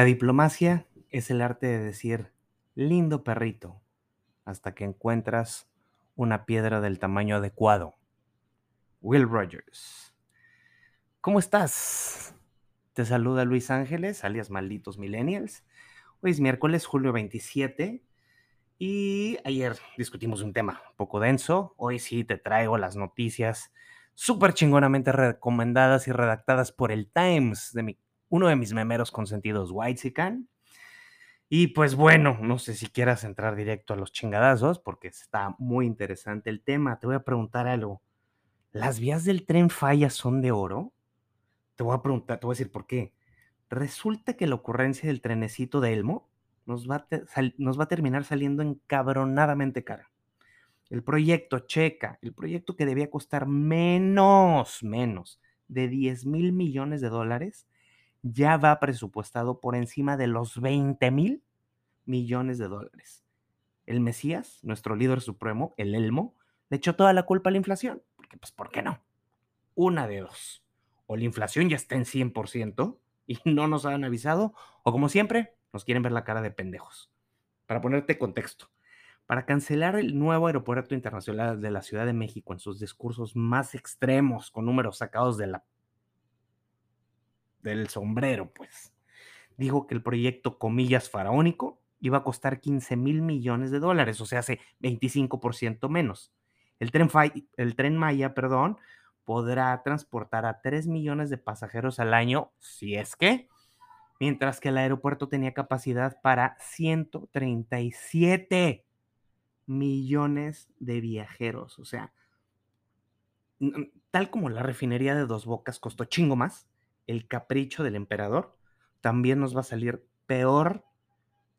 La diplomacia es el arte de decir lindo perrito hasta que encuentras una piedra del tamaño adecuado. Will Rogers. ¿Cómo estás? Te saluda Luis Ángeles, alias Malditos Millennials. Hoy es miércoles, julio 27, y ayer discutimos un tema un poco denso. Hoy sí te traigo las noticias súper chingonamente recomendadas y redactadas por el Times de mi uno de mis memeros consentidos, Whitezican. Y pues bueno, no sé si quieras entrar directo a los chingadazos, porque está muy interesante el tema. Te voy a preguntar algo. ¿Las vías del tren falla son de oro? Te voy a preguntar, te voy a decir por qué. Resulta que la ocurrencia del trenecito de Elmo nos va, a nos va a terminar saliendo encabronadamente cara. El proyecto Checa, el proyecto que debía costar menos, menos de 10 mil millones de dólares, ya va presupuestado por encima de los 20 mil millones de dólares. El Mesías, nuestro líder supremo, el Elmo, le echó toda la culpa a la inflación. Porque, pues, ¿por qué no? Una de dos. O la inflación ya está en 100% y no nos han avisado, o como siempre, nos quieren ver la cara de pendejos. Para ponerte contexto, para cancelar el nuevo aeropuerto internacional de la Ciudad de México en sus discursos más extremos, con números sacados de la del sombrero, pues. Dijo que el proyecto, comillas, faraónico iba a costar 15 mil millones de dólares, o sea, hace 25% menos. El tren, el tren Maya, perdón, podrá transportar a 3 millones de pasajeros al año, si es que, mientras que el aeropuerto tenía capacidad para 137 millones de viajeros, o sea, tal como la refinería de Dos Bocas costó chingo más, el capricho del emperador, también nos va a salir peor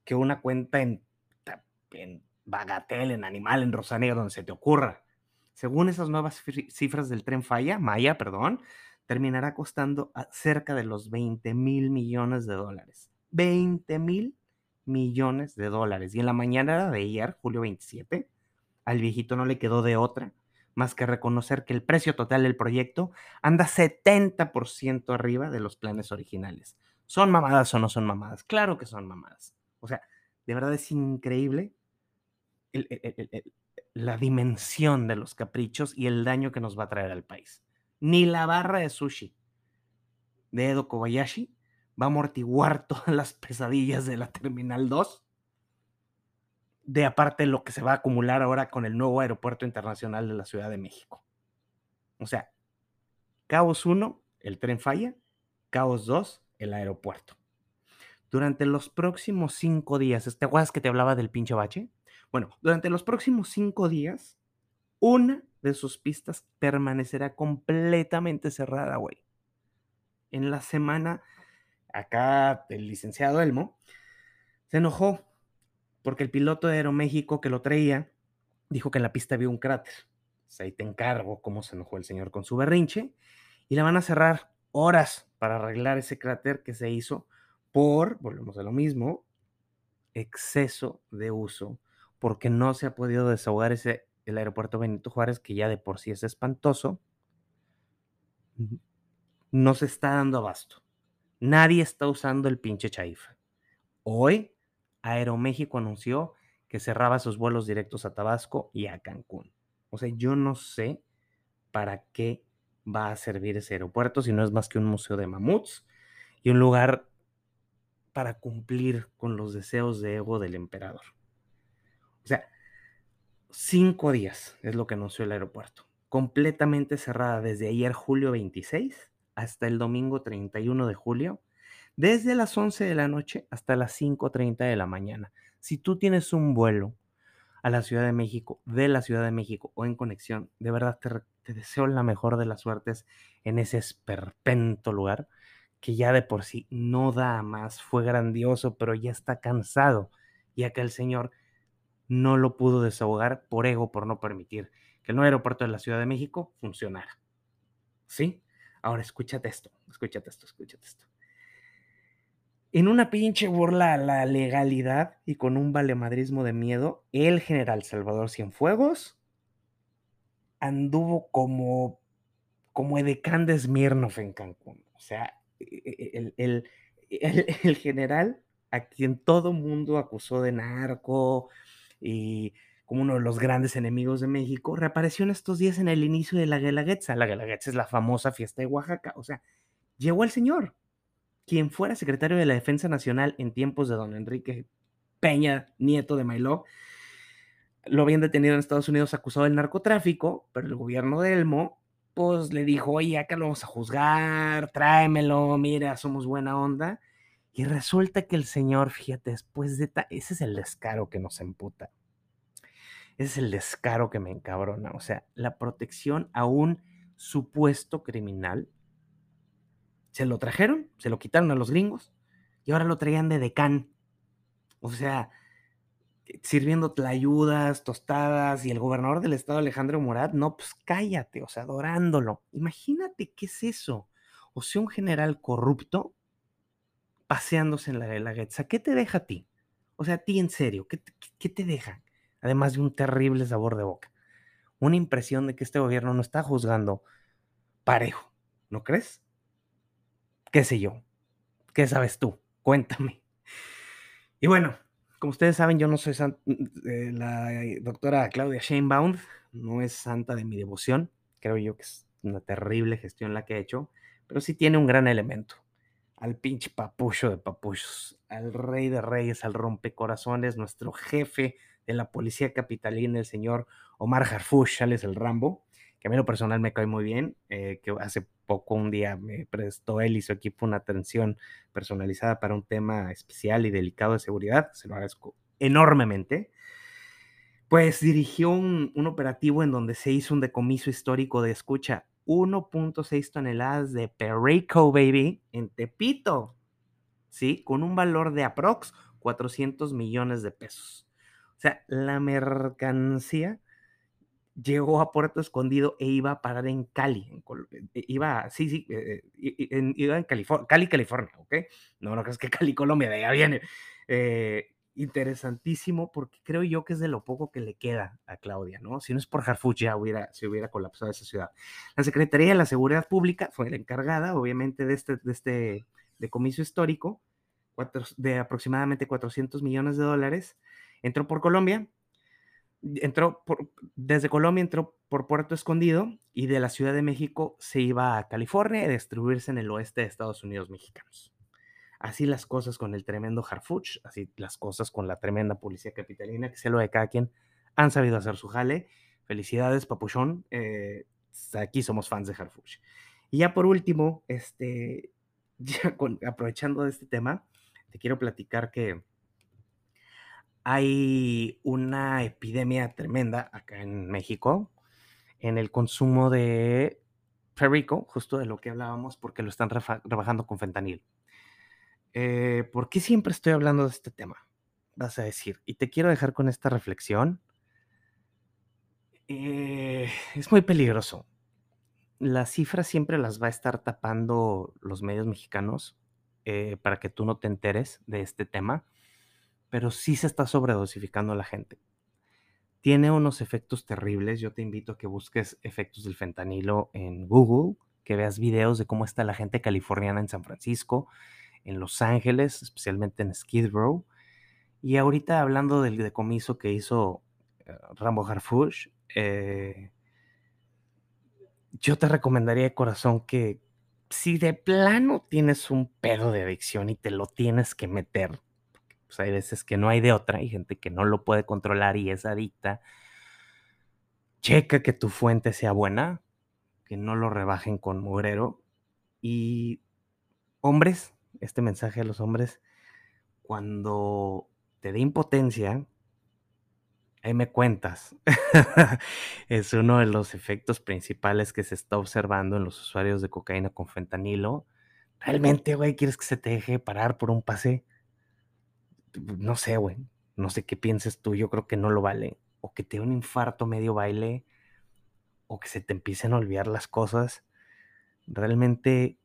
que una cuenta en, en Bagatel, en Animal, en Rosanero, donde se te ocurra. Según esas nuevas cifras del tren Falla, Maya, perdón, terminará costando cerca de los 20 mil millones de dólares. 20 mil millones de dólares. Y en la mañana de ayer, julio 27, al viejito no le quedó de otra más que reconocer que el precio total del proyecto anda 70% arriba de los planes originales. ¿Son mamadas o no son mamadas? Claro que son mamadas. O sea, de verdad es increíble la dimensión de los caprichos y el daño que nos va a traer al país. Ni la barra de sushi de Edo Kobayashi va a amortiguar todas las pesadillas de la Terminal 2 de aparte lo que se va a acumular ahora con el nuevo aeropuerto internacional de la Ciudad de México. O sea, caos 1, el tren falla, caos 2, el aeropuerto. Durante los próximos cinco días, ¿te acuerdas que te hablaba del pinche bache? Bueno, durante los próximos cinco días, una de sus pistas permanecerá completamente cerrada, güey. En la semana, acá el licenciado Elmo se enojó porque el piloto de Aeroméxico que lo traía dijo que en la pista había un cráter. ahí te encargo cómo se enojó el señor con su berrinche y la van a cerrar horas para arreglar ese cráter que se hizo por, volvemos a lo mismo, exceso de uso, porque no se ha podido desahogar ese, el aeropuerto Benito Juárez, que ya de por sí es espantoso, no se está dando abasto. Nadie está usando el pinche chaifa. Hoy Aeroméxico anunció que cerraba sus vuelos directos a Tabasco y a Cancún. O sea, yo no sé para qué va a servir ese aeropuerto si no es más que un museo de mamuts y un lugar para cumplir con los deseos de ego del emperador. O sea, cinco días es lo que anunció el aeropuerto, completamente cerrada desde ayer julio 26 hasta el domingo 31 de julio desde las 11 de la noche hasta las 5.30 de la mañana. Si tú tienes un vuelo a la Ciudad de México, de la Ciudad de México o en conexión, de verdad te, deseo la mejor de las suertes en ese esperpento lugar que ya de por sí no da más, fue grandioso, pero ya está cansado, ya que el Señor no lo pudo desahogar por ego, por no permitir que el nuevo aeropuerto de la Ciudad de México funcionara. ¿Sí? Ahora escúchate esto, escúchate esto, escúchate esto en una pinche burla a la legalidad y con un valemadrismo de miedo, el general Salvador Cienfuegos anduvo como, como edecán de Smirnov en Cancún. O sea, e, e, el, el, general a quien todo mundo acusó de narco y como uno de los grandes enemigos de México, reapareció en estos días en el inicio de la Guelaguetza. La Guelaguetza es la famosa fiesta de Oaxaca. O sea, llegó el señor, quien fuera secretario de la Defensa Nacional en tiempos de don Enrique Peña, nieto de Mailó, lo habían detenido en Estados Unidos acusado del narcotráfico, pero el gobierno de Elmo, pues le dijo, oye, acá lo vamos a juzgar, tráemelo, mira, somos buena onda. Y resulta que el señor, fíjate, después de... ese es el descaro que nos emputa. Ese es el descaro que me encabrona. O sea, la protección a un supuesto criminal. Se lo trajeron, se lo quitaron a los gringos y ahora lo traían de decán. O sea, sirviendo tlayudas, tostadas, y el gobernador del estado, Alejandro Murat, no, pues cállate, o sea, adorándolo. Imagínate qué es eso. O sea, un general corrupto paseándose en la Guelaguetza. ¿Qué te deja a ti? O sea, a ti en serio, ¿qué, ¿qué, te deja? Además de un terrible sabor de boca. Una impresión de que este gobierno no está juzgando parejo, ¿no crees? ¿Qué sé yo? ¿Qué sabes tú? Cuéntame. Y bueno, como ustedes saben, yo no soy eh, la doctora Claudia Sheinbaum, no es santa de mi devoción. Creo yo que es una terrible gestión la que ha hecho, pero sí tiene un gran elemento. Al pinche papucho de papuchos, al rey de reyes, al rompecorazones, nuestro jefe de la policía capitalina, el señor Omar Harfush, es el Rambo, que a mí lo personal me cae muy bien, eh, que hace poco un día me prestó él y su equipo una atención personalizada para un tema especial y delicado de seguridad, se lo agradezco enormemente. Pues dirigió un operativo en donde se hizo un decomiso histórico de escucha 1.6 toneladas de Perico Baby en Tepito, ¿sí? Con un valor de aprox 400 millones de pesos. O sea, la mercancía llegó a Puerto Escondido e iba a parar en Cali. En e, iba, sí, sí, eh, en, iba en California, Cali, California, ¿ok? No, no crees que Cali, Colombia, de allá viene. Eh, interesantísimo porque creo yo que es de lo poco que le queda a Claudia, ¿no? Si no es por Harfuch ya hubiera, se hubiera colapsado esa ciudad. La Secretaría de la Seguridad Pública fue la encargada, obviamente, de este, de este decomiso histórico, de aproximadamente 400 millones de dólares. Entró por Colombia, entró por, desde Colombia entró por Puerto Escondido y de la Ciudad de México se iba a California y distribuirse en el oeste de Estados Unidos mexicanos. Así las cosas con el tremendo Harfuch, así las cosas con la tremenda policía capitalina, que sea lo de cada quien, han sabido hacer su jale. Felicidades, papuchón. Eh, aquí somos fans de Harfuch. Y ya por último, este, aprovechando de este tema, te quiero platicar que hay una epidemia tremenda acá en México en el consumo de Perico, justo de lo que hablábamos, porque lo están rebajando con fentanil. Eh, ¿Por qué siempre estoy hablando de este tema? Vas a decir, y te quiero dejar con esta reflexión. Eh, es muy peligroso. Las cifras siempre las va a estar tapando los medios mexicanos eh, para que tú no te enteres de este tema pero sí se está sobredosificando la gente. Tiene unos efectos terribles. Yo te invito a que busques efectos del fentanilo en Google, que veas videos de cómo está la gente californiana en San Francisco, en Los Ángeles, especialmente en Skid Row. Y ahorita hablando del decomiso que hizo eh, Rambo Harfush, eh, yo te recomendaría de corazón que si de plano tienes un pedo de adicción y te lo tienes que meter, pues hay veces que no hay de otra, hay gente que no lo puede controlar y es adicta. Checa que tu fuente sea buena, que no lo rebajen con mugrero. Y hombres, este mensaje a los hombres, cuando te dé impotencia, ahí me cuentas. es uno de los efectos principales que se está observando en los usuarios de cocaína con fentanilo. Realmente, güey, quieres que se te deje parar por un pase no sé, güey, no sé qué pienses tú, yo creo que no lo vale. O que te dé un infarto medio baile, o que se te empiecen a olvidar las cosas. Realmente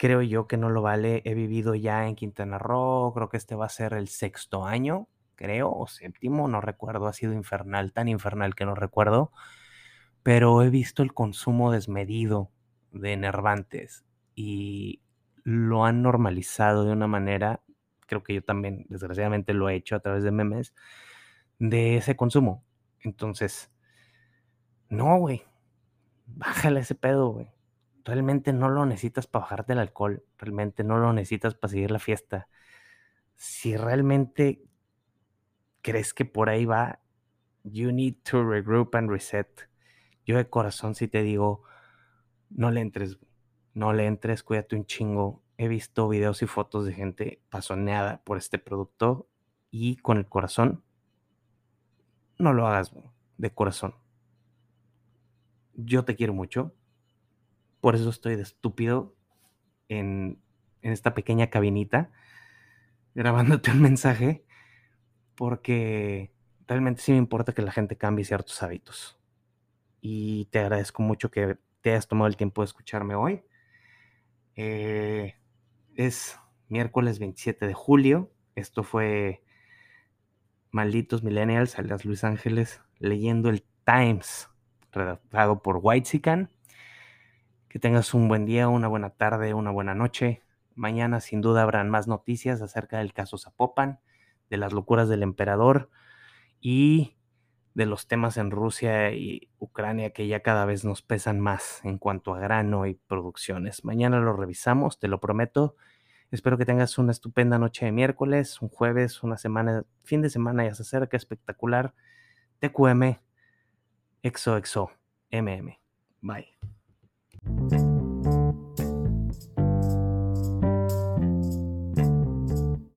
creo yo que no lo vale. He vivido ya en Quintana Roo, creo que este va a ser el sexto año, creo, o séptimo, no recuerdo, ha sido infernal, tan infernal que no recuerdo. pero he visto el consumo desmedido de enervantes y lo han normalizado de una manera, creo que yo también desgraciadamente lo he hecho a través de memes, de ese consumo. Entonces, no, güey, bájale ese pedo, güey. Realmente no lo necesitas para bajarte el alcohol, realmente no lo necesitas para seguir la fiesta. Si realmente crees que por ahí va, you need to regroup and reset. Yo de corazón sí te digo, no le entres, no le entres, cuídate un chingo. He visto videos y fotos de gente pasoneada por este producto y con el corazón, no lo hagas, de corazón. Yo te quiero mucho, por eso estoy de estúpido en, en esta pequeña cabinita grabándote un mensaje, porque realmente sí me importa que la gente cambie ciertos hábitos. Y te agradezco mucho que te hayas tomado el tiempo de escucharme hoy. Eh, es miércoles 27 de julio. Esto fue Malditos Millennials, alias Luis Ángeles, leyendo el Times, redactado por Whitezican. Que tengas un buen día, una buena tarde, una buena noche. Mañana sin duda habrán más noticias acerca del caso Zapopan, de las locuras del emperador y de los temas en Rusia y Ucrania que ya cada vez nos pesan más en cuanto a grano y producciones. Mañana lo revisamos, te lo prometo. Espero que tengas una estupenda noche de miércoles, un jueves, una semana, fin de semana ya se acerca, espectacular. TQM, EXO, MM. Bye. thank you